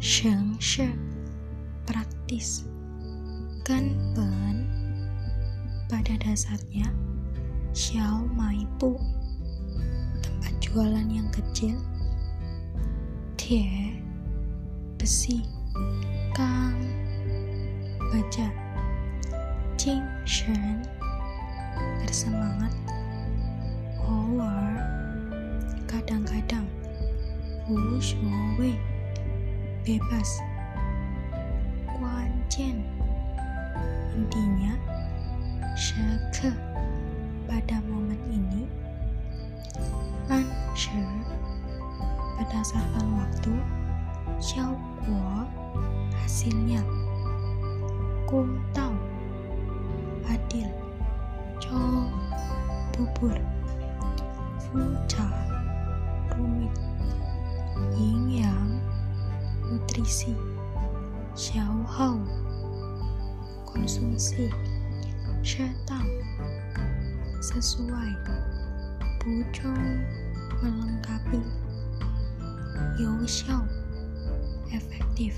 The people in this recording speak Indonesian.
Sheng she praktis Pen pada dasarnya Xiao Mai Pu tempat jualan yang kecil. Tie besi Kang baca Jing Shen bersemangat kadang-kadang. Wu Wei bebas. Jian intinya Sheke pada momen ini An She berdasarkan waktu Xiao Guo hasilnya? Kung Tao adil. Chou bubur Fu Cha rumit. Yin Yang nutrisi Xiao Hao konsumsi Shetang sesuai Bujong melengkapi Xiao efektif